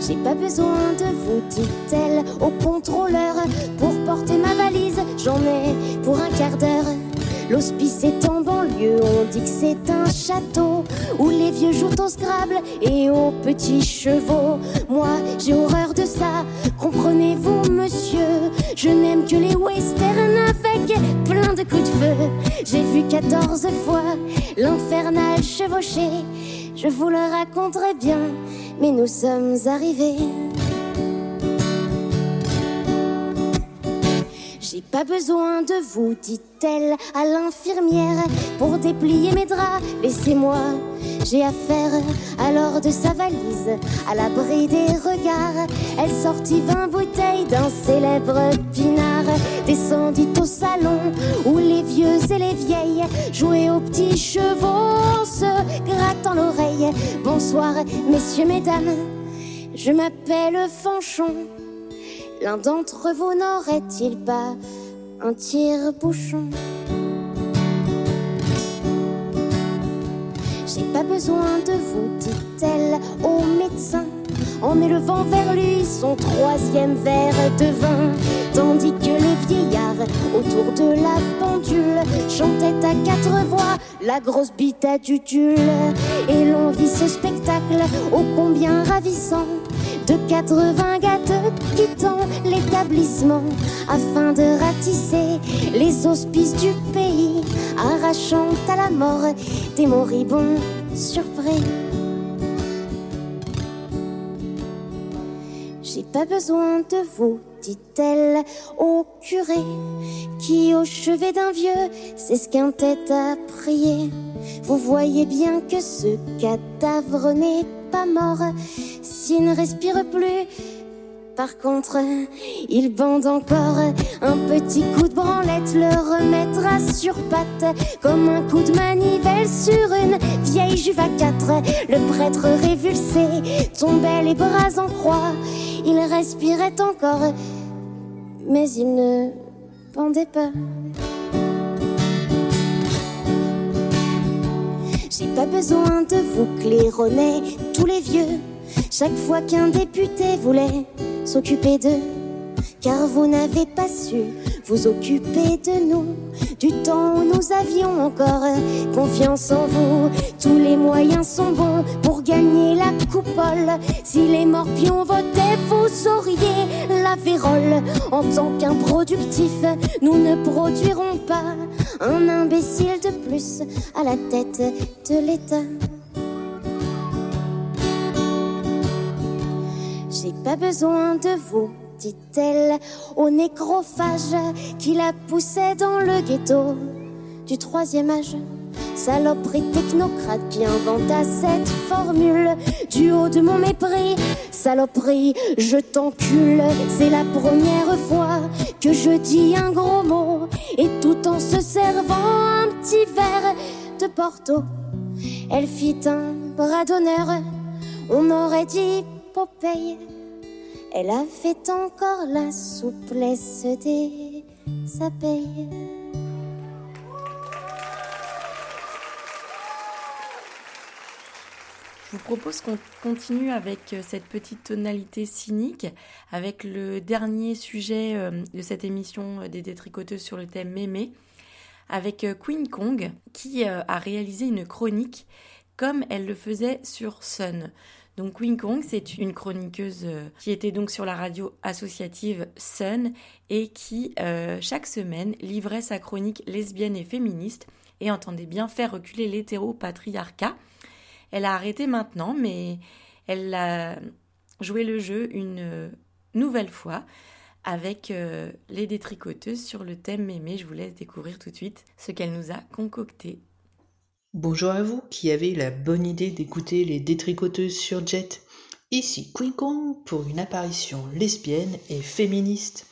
J'ai pas besoin de vous, dit-elle au contrôleur. Pour porter ma valise, j'en ai pour un quart d'heure. L'hospice est en banlieue, on dit que c'est un château où les vieux jouent au Scrabble et aux petits chevaux. Moi, j'ai horreur de ça, comprenez-vous, monsieur? Je n'aime que les westerns avec plein de coups de feu. J'ai vu 14 fois l'infernal chevauché. Je vous le raconterai bien, mais nous sommes arrivés. J'ai pas besoin de vous, dit-elle à l'infirmière, pour déplier mes draps. Laissez-moi, j'ai affaire. Alors de sa valise, à l'abri des regards, elle sortit vingt bouteilles d'un célèbre pinard. Descendit au salon où les vieux et les vieilles jouaient aux petits chevaux se grattant l'oreille. Bonsoir, messieurs, mesdames, je m'appelle Fanchon. L'un d'entre vous n'aurait-il pas un tire-bouchon J'ai pas besoin de vous, dit-elle au médecin, en élevant vers lui son troisième verre de vin, tandis que les vieillards autour de la pendule chantaient à quatre voix la grosse bite à. Et l'on vit ce spectacle ô combien ravissant de 80 gâtes quittant l'établissement afin de ratisser les auspices du pays, arrachant à la mort des moribonds surpris. Pas besoin de vous, dit-elle au curé, qui au chevet d'un vieux s'esquintait à prier. Vous voyez bien que ce cadavre n'est pas mort s'il ne respire plus. Par contre, il bande encore un petit coup de branlette, le remettra sur patte comme un coup de manivelle sur une vieille juve à quatre. Le prêtre révulsé tombait les bras en croix, il respirait encore, mais il ne pendait pas. J'ai pas besoin de vous claironner tous les vieux chaque fois qu'un député voulait s'occuper d'eux. Car vous n'avez pas su vous occuper de nous, du temps où nous avions encore confiance en vous. Tous les moyens sont bons pour gagner la coupole. Si les morpions votaient, vous sauriez la vérole. En tant qu'improductif, nous ne produirons pas un imbécile de plus à la tête de l'État. J'ai pas besoin de vous, dit-elle au nécrophage qui la poussait dans le ghetto du troisième âge. Saloperie technocrate qui inventa cette formule du haut de mon mépris. Saloperie, je t'encule, c'est la première fois que je dis un gros mot. Et tout en se servant un petit verre de Porto, elle fit un bras d'honneur. On aurait dit Popeye. Elle avait encore la souplesse des abeilles. Je vous propose qu'on continue avec euh, cette petite tonalité cynique, avec le dernier sujet euh, de cette émission euh, des détricoteuses sur le thème mémé, avec Queen Kong, qui a réalisé une chronique comme elle le faisait sur Sun. Donc Queen Kong, c'est une chroniqueuse qui était donc sur la radio associative Sun et qui chaque semaine livrait sa chronique lesbienne et féministe et entendait bien faire reculer l'hétéropatriarcat. Elle a arrêté maintenant, mais elle a joué le jeu une nouvelle fois avec euh, les détricoteuses sur le thème mémé. Je vous laisse découvrir tout de suite ce qu'elle nous a concocté. Bonjour à vous qui avez la bonne idée d'écouter les détricoteuses sur Jet. Ici Queen Kong pour une apparition lesbienne et féministe.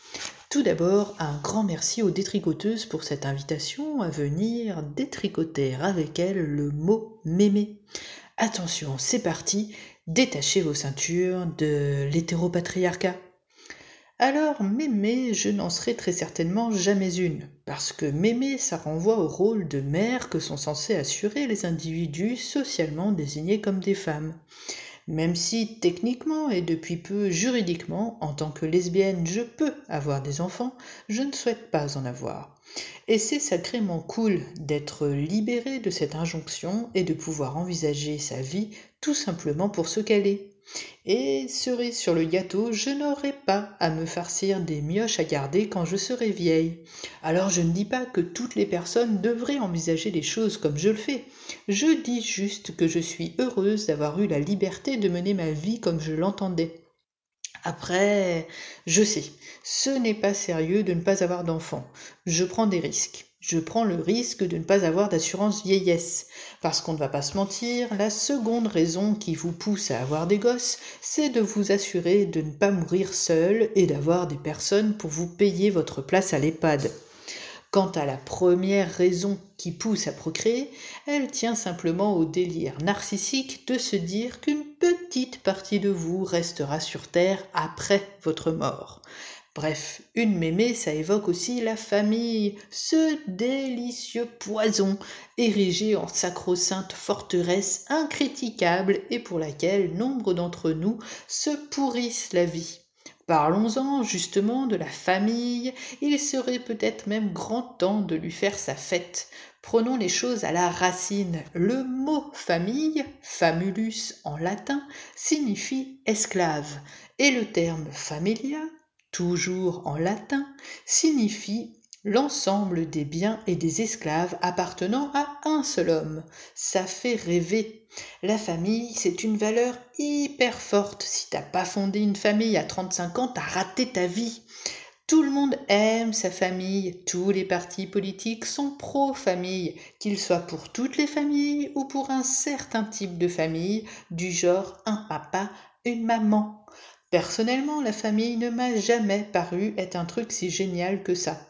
Tout d'abord, un grand merci aux détricoteuses pour cette invitation à venir détricoter avec elles le mot mémé. Attention, c'est parti, détachez vos ceintures de l'hétéropatriarcat. Alors, mémé, je n'en serai très certainement jamais une, parce que mémé, ça renvoie au rôle de mère que sont censés assurer les individus socialement désignés comme des femmes. Même si techniquement et depuis peu juridiquement, en tant que lesbienne, je peux avoir des enfants, je ne souhaite pas en avoir. Et c'est sacrément cool d'être libérée de cette injonction et de pouvoir envisager sa vie tout simplement pour ce qu'elle est. Et cerise sur le gâteau, je n'aurai pas à me farcir des mioches à garder quand je serai vieille. Alors je ne dis pas que toutes les personnes devraient envisager les choses comme je le fais. Je dis juste que je suis heureuse d'avoir eu la liberté de mener ma vie comme je l'entendais. Après, je sais, ce n'est pas sérieux de ne pas avoir d'enfant. Je prends des risques. Je prends le risque de ne pas avoir d'assurance vieillesse. Parce qu'on ne va pas se mentir, la seconde raison qui vous pousse à avoir des gosses, c'est de vous assurer de ne pas mourir seul et d'avoir des personnes pour vous payer votre place à l'EHPAD. Quant à la première raison qui pousse à procréer, elle tient simplement au délire narcissique de se dire qu'une petite partie de vous restera sur Terre après votre mort. Bref, une mémé, ça évoque aussi la famille, ce délicieux poison érigé en sacro-sainte forteresse incriticable et pour laquelle nombre d'entre nous se pourrissent la vie. Parlons-en justement de la famille, il serait peut-être même grand temps de lui faire sa fête. Prenons les choses à la racine. Le mot famille, famulus en latin, signifie esclave, et le terme familia, toujours en latin, signifie l'ensemble des biens et des esclaves appartenant à un seul homme. Ça fait rêver. La famille, c'est une valeur hyper forte. Si t'as pas fondé une famille à 35 ans, t'as raté ta vie. Tout le monde aime sa famille, tous les partis politiques sont pro-famille, qu'ils soient pour toutes les familles ou pour un certain type de famille, du genre un papa, une maman. Personnellement, la famille ne m'a jamais paru être un truc si génial que ça.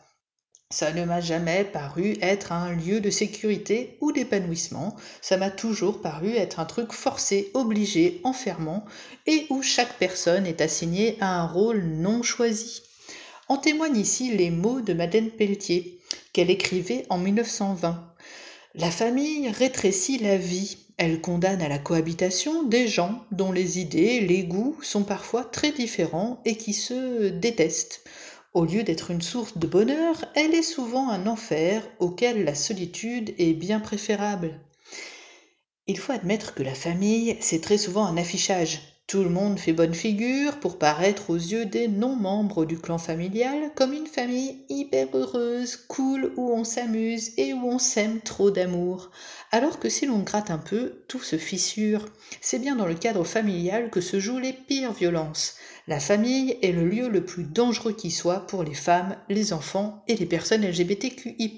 Ça ne m'a jamais paru être un lieu de sécurité ou d'épanouissement, ça m'a toujours paru être un truc forcé, obligé, enfermant, et où chaque personne est assignée à un rôle non choisi. En témoignent ici les mots de Madeleine Pelletier, qu'elle écrivait en 1920. La famille rétrécit la vie, elle condamne à la cohabitation des gens dont les idées, les goûts sont parfois très différents et qui se détestent. Au lieu d'être une source de bonheur, elle est souvent un enfer auquel la solitude est bien préférable. Il faut admettre que la famille, c'est très souvent un affichage. Tout le monde fait bonne figure pour paraître aux yeux des non-membres du clan familial comme une famille hyper heureuse, cool, où on s'amuse et où on s'aime trop d'amour. Alors que si l'on gratte un peu, tout se fissure. C'est bien dans le cadre familial que se jouent les pires violences. La famille est le lieu le plus dangereux qui soit pour les femmes, les enfants et les personnes LGBTQI.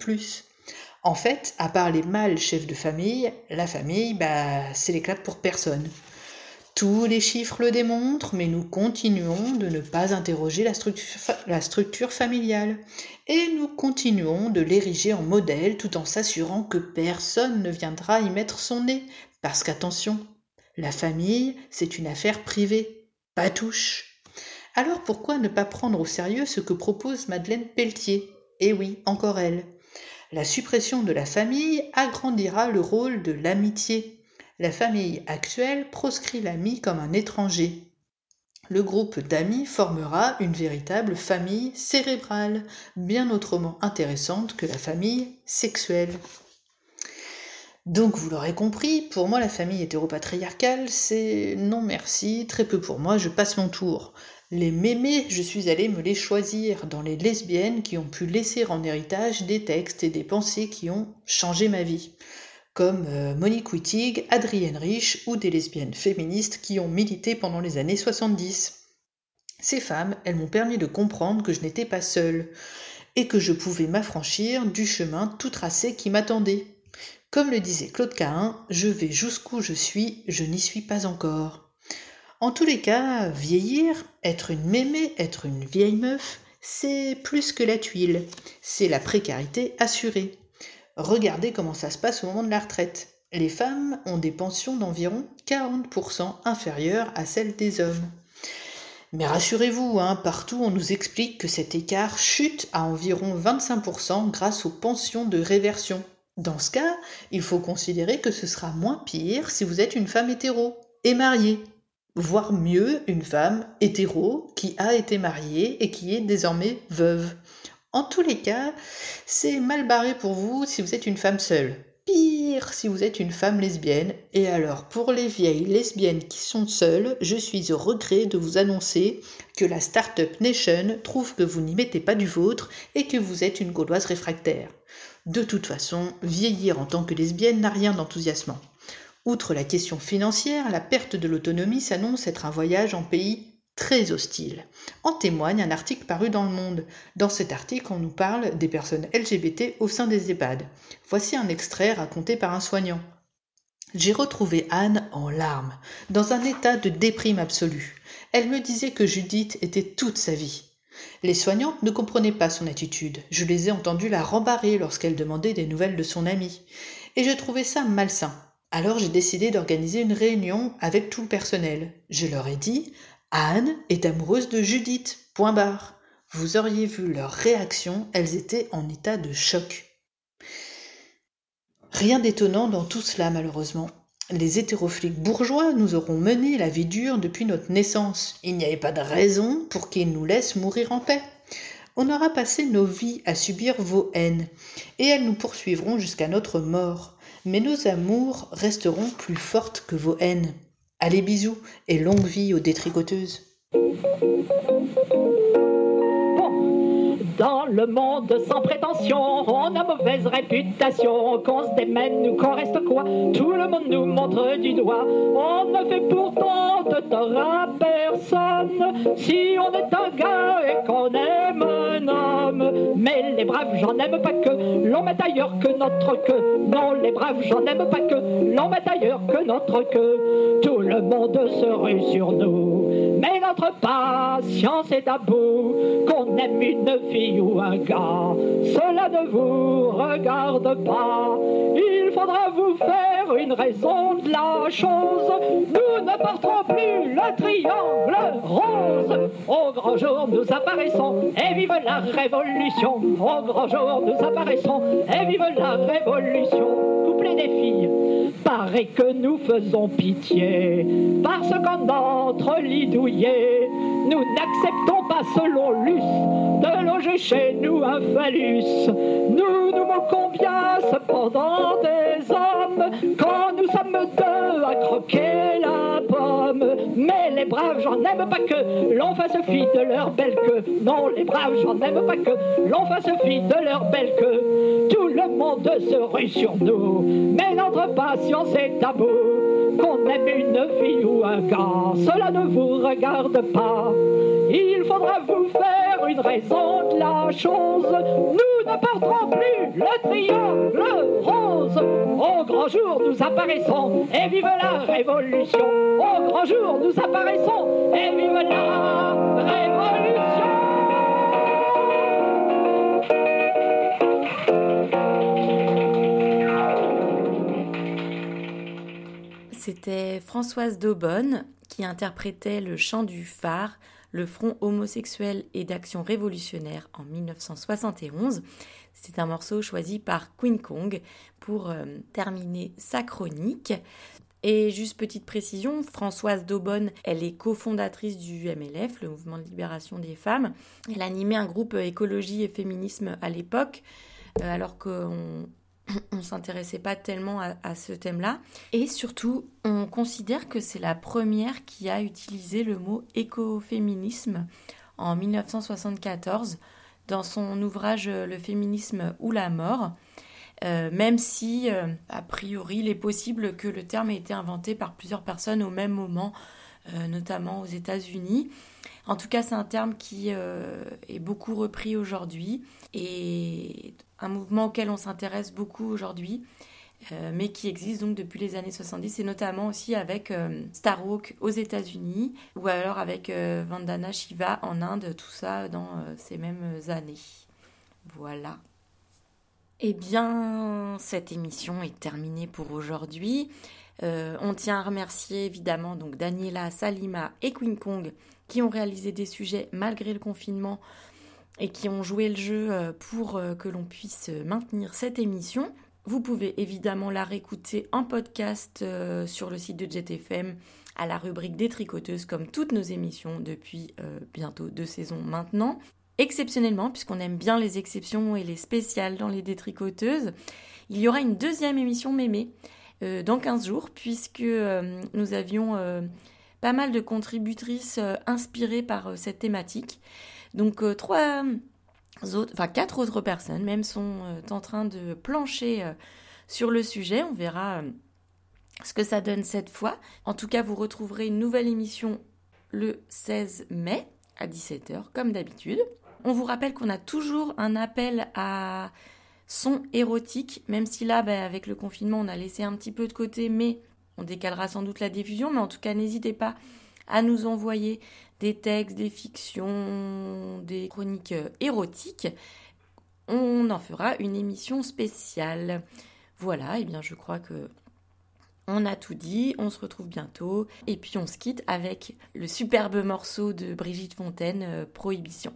En fait, à part les mâles chefs de famille, la famille, bah, c'est l'éclat pour personne. Tous les chiffres le démontrent, mais nous continuons de ne pas interroger la structure, familiale. Et nous continuons de l'ériger en modèle tout en s'assurant que personne ne viendra y mettre son nez. Parce qu'attention, la famille, c'est une affaire privée. Pas touche. Alors pourquoi ne pas prendre au sérieux ce que propose Madeleine Pelletier? Eh oui, encore elle. La suppression de la famille agrandira le rôle de l'amitié. La famille actuelle proscrit l'ami comme un étranger. Le groupe d'amis formera une véritable famille cérébrale, bien autrement intéressante que la famille sexuelle. Donc vous l'aurez compris, pour moi la famille hétéropatriarcale, c'est non merci, très peu pour moi, je passe mon tour. Les mémés, je suis allée me les choisir dans les lesbiennes qui ont pu laisser en héritage des textes et des pensées qui ont changé ma vie, comme euh, Monique Wittig, Adrienne Rich ou des lesbiennes féministes qui ont milité pendant les années 70. Ces femmes, elles m'ont permis de comprendre que je n'étais pas seule et que je pouvais m'affranchir du chemin tout tracé qui m'attendait. Comme le disait Claude Cahin, je vais jusqu'où je suis, je n'y suis pas encore. En tous les cas, vieillir, être une mémé, être une vieille meuf, c'est plus que la tuile, c'est la précarité assurée. Regardez comment ça se passe au moment de la retraite. Les femmes ont des pensions d'environ 40% inférieures à celles des hommes. Mais rassurez-vous, hein, partout on nous explique que cet écart chute à environ 25% grâce aux pensions de réversion. Dans ce cas, il faut considérer que ce sera moins pire si vous êtes une femme hétéro et mariée voire mieux une femme hétéro qui a été mariée et qui est désormais veuve. En tous les cas, c'est mal barré pour vous si vous êtes une femme seule. Pire si vous êtes une femme lesbienne. Et alors, pour les vieilles lesbiennes qui sont seules, je suis au regret de vous annoncer que la Startup Nation trouve que vous n'y mettez pas du vôtre et que vous êtes une gauloise réfractaire. De toute façon, vieillir en tant que lesbienne n'a rien d'enthousiasmant. Outre la question financière, la perte de l'autonomie s'annonce être un voyage en pays très hostile. En témoigne un article paru dans Le Monde. Dans cet article, on nous parle des personnes LGBT au sein des EHPAD. Voici un extrait raconté par un soignant. J'ai retrouvé Anne en larmes, dans un état de déprime absolue. Elle me disait que Judith était toute sa vie. Les soignantes ne comprenaient pas son attitude. Je les ai entendues la rembarrer lorsqu'elle demandait des nouvelles de son amie. Et je trouvais ça malsain. Alors j'ai décidé d'organiser une réunion avec tout le personnel. Je leur ai dit Anne est amoureuse de Judith. Point barre. Vous auriez vu leur réaction, elles étaient en état de choc. Rien d'étonnant dans tout cela, malheureusement. Les hétérofliques bourgeois nous auront mené la vie dure depuis notre naissance. Il n'y avait pas de raison pour qu'ils nous laissent mourir en paix. On aura passé nos vies à subir vos haines, et elles nous poursuivront jusqu'à notre mort. Mais nos amours resteront plus fortes que vos haines. Allez bisous et longue vie aux détricoteuses. Dans le monde sans prétention, on a mauvaise réputation, qu'on se démène ou qu'on reste quoi, tout le monde nous montre du doigt. On ne fait pourtant de tort à personne si on est un gars et qu'on aime un homme. Mais les braves, j'en aime pas que l'on met ailleurs que notre queue. Non, les braves, j'en aime pas que l'on met ailleurs que notre queue. Tout le monde se rue sur nous, mais notre patience est à bout. Qu'on aime une fille ou un gars, cela ne vous regarde pas. Il faudra vous faire une raison de la chose. Nous ne porterons plus le triangle rose. Au grand jour, nous apparaissons et vive la révolution. Au grand jour, nous apparaissons et vive la révolution. Couplet des filles, paraît que nous faisons pitié parce qu'en notre lit nous n'acceptons pas selon l'us de loger chez nous un phallus. Nous nous moquons bien cependant des hommes quand nous sommes deux à croquer la pomme. Mais les braves, j'en aime pas que l'on fasse fi de leur belle queue. Non, les braves, j'en aime pas que l'on fasse fi de leur belle queue. Tout le monde se rue sur nous, mais notre patience est bout. Qu'on aime une fille ou un gars, cela ne vous regarde pas. Il faudra vous faire une raison de la chose. Nous ne porterons plus le triangle rose. Au grand jour, nous apparaissons et vive la révolution. Au grand jour, nous apparaissons et vive la révolution. C'était Françoise Daubonne qui interprétait le chant du phare, le front homosexuel et d'action révolutionnaire en 1971. C'est un morceau choisi par Queen Kong pour euh, terminer sa chronique. Et juste petite précision, Françoise Daubonne, elle est cofondatrice du MLF, le mouvement de libération des femmes. Elle animait un groupe écologie et féminisme à l'époque, euh, alors qu'on on s'intéressait pas tellement à, à ce thème-là. Et surtout, on considère que c'est la première qui a utilisé le mot écoféminisme en 1974 dans son ouvrage Le féminisme ou la mort. Euh, même si, euh, a priori, il est possible que le terme ait été inventé par plusieurs personnes au même moment, euh, notamment aux États-Unis. En tout cas, c'est un terme qui est beaucoup repris aujourd'hui et un mouvement auquel on s'intéresse beaucoup aujourd'hui, mais qui existe donc depuis les années 70 et notamment aussi avec Starhawk aux États-Unis ou alors avec Vandana Shiva en Inde, tout ça dans ces mêmes années. Voilà. Eh bien, cette émission est terminée pour aujourd'hui. Euh, on tient à remercier évidemment donc Daniela, Salima et Queen Kong qui ont réalisé des sujets malgré le confinement et qui ont joué le jeu euh, pour euh, que l'on puisse maintenir cette émission. Vous pouvez évidemment la réécouter en podcast sur le site de JetFM à la rubrique des tricoteuses comme toutes nos émissions depuis bientôt deux saisons maintenant. Exceptionnellement, puisqu'on aime bien les exceptions et les spéciales dans les détricoteuses, il y aura une deuxième émission mémé euh, dans 15 jours, puisque euh, nous avions euh, pas mal de contributrices inspirées par cette thématique. Donc trois autres, enfin quatre autres personnes même sont en train de plancher sur le sujet. On verra ce que ça donne cette fois. En tout cas, vous retrouverez une nouvelle émission le 16 mai à 17h, comme d'habitude. On vous rappelle qu'on a toujours un appel à son érotique, même si là, bah, avec le confinement, on a laissé un petit peu de côté, mais on décalera sans doute la diffusion. Mais en tout cas, n'hésitez pas à nous envoyer des textes, des fictions, des chroniques euh, érotiques. On en fera une émission spéciale. Voilà, et eh bien je crois que on a tout dit, on se retrouve bientôt et puis on se quitte avec le superbe morceau de Brigitte Fontaine, euh, Prohibition.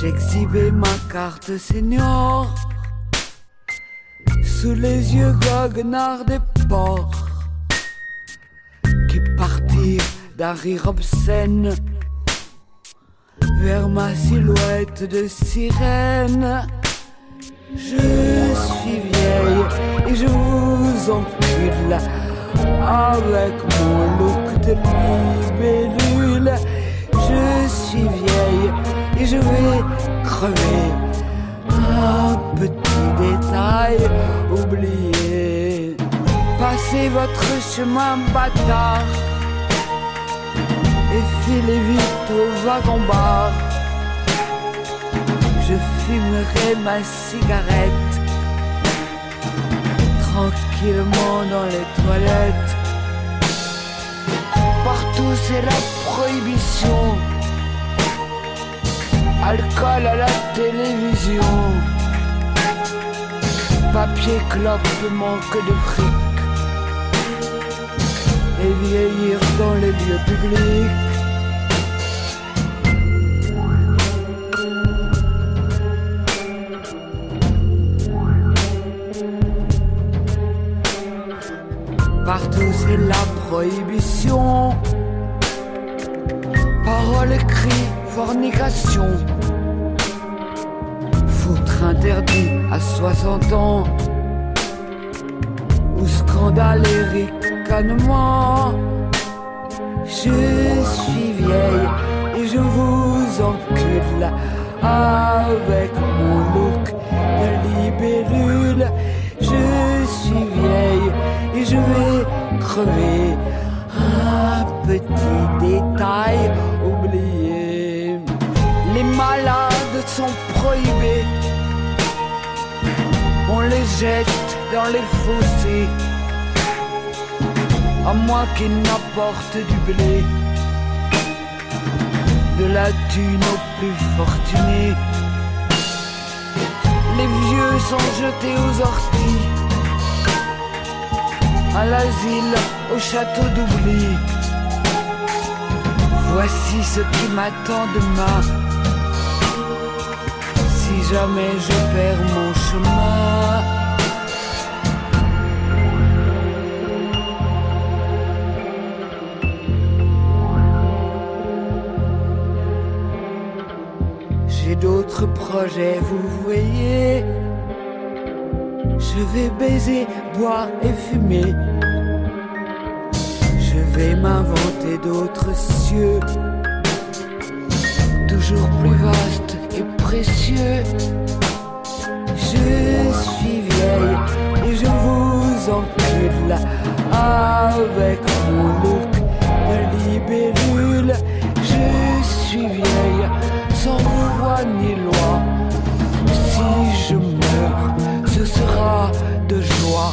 J'exhibais ma carte senior sous les yeux goguenards des porcs qui partirent d'un rire obscène vers ma silhouette de sirène. Je suis vieille et je vous encule avec mon look de libellule. Je suis vieille et je vais crever. Un petit détail oublié. Passez votre chemin bâtard et filez vite au wagon-bar. Je fumerai ma cigarette tranquillement dans les toilettes. Partout c'est la prohibition. Alcool à la télévision. Papier clope manque de fric et vieillir dans les lieux publics. Partout c'est la prohibition. Paroles, écrits, fornication. Interdit à 60 ans. Ou scandale et ricanement. Je suis vieille et je vous encule avec mon look de libellule. Je suis vieille et je vais crever. Un petit détail oublié. Les malades sont prohibés. On les jette dans les fossés. À moins qu'ils n'apportent du blé. De la thune aux plus fortunés. Les vieux sont jetés aux orties à l'asile, au château d'oubli. Voici ce qui m'attend demain. Si jamais je perds mon chemin. D'autres projets, vous voyez. Je vais baiser, boire et fumer. Je vais m'inventer d'autres cieux, toujours plus vastes et précieux. Je suis vieille et je vous encule avec mon look de libellule. Je suis vieille sans foi ni loi. Si je meurs, ce sera de joie.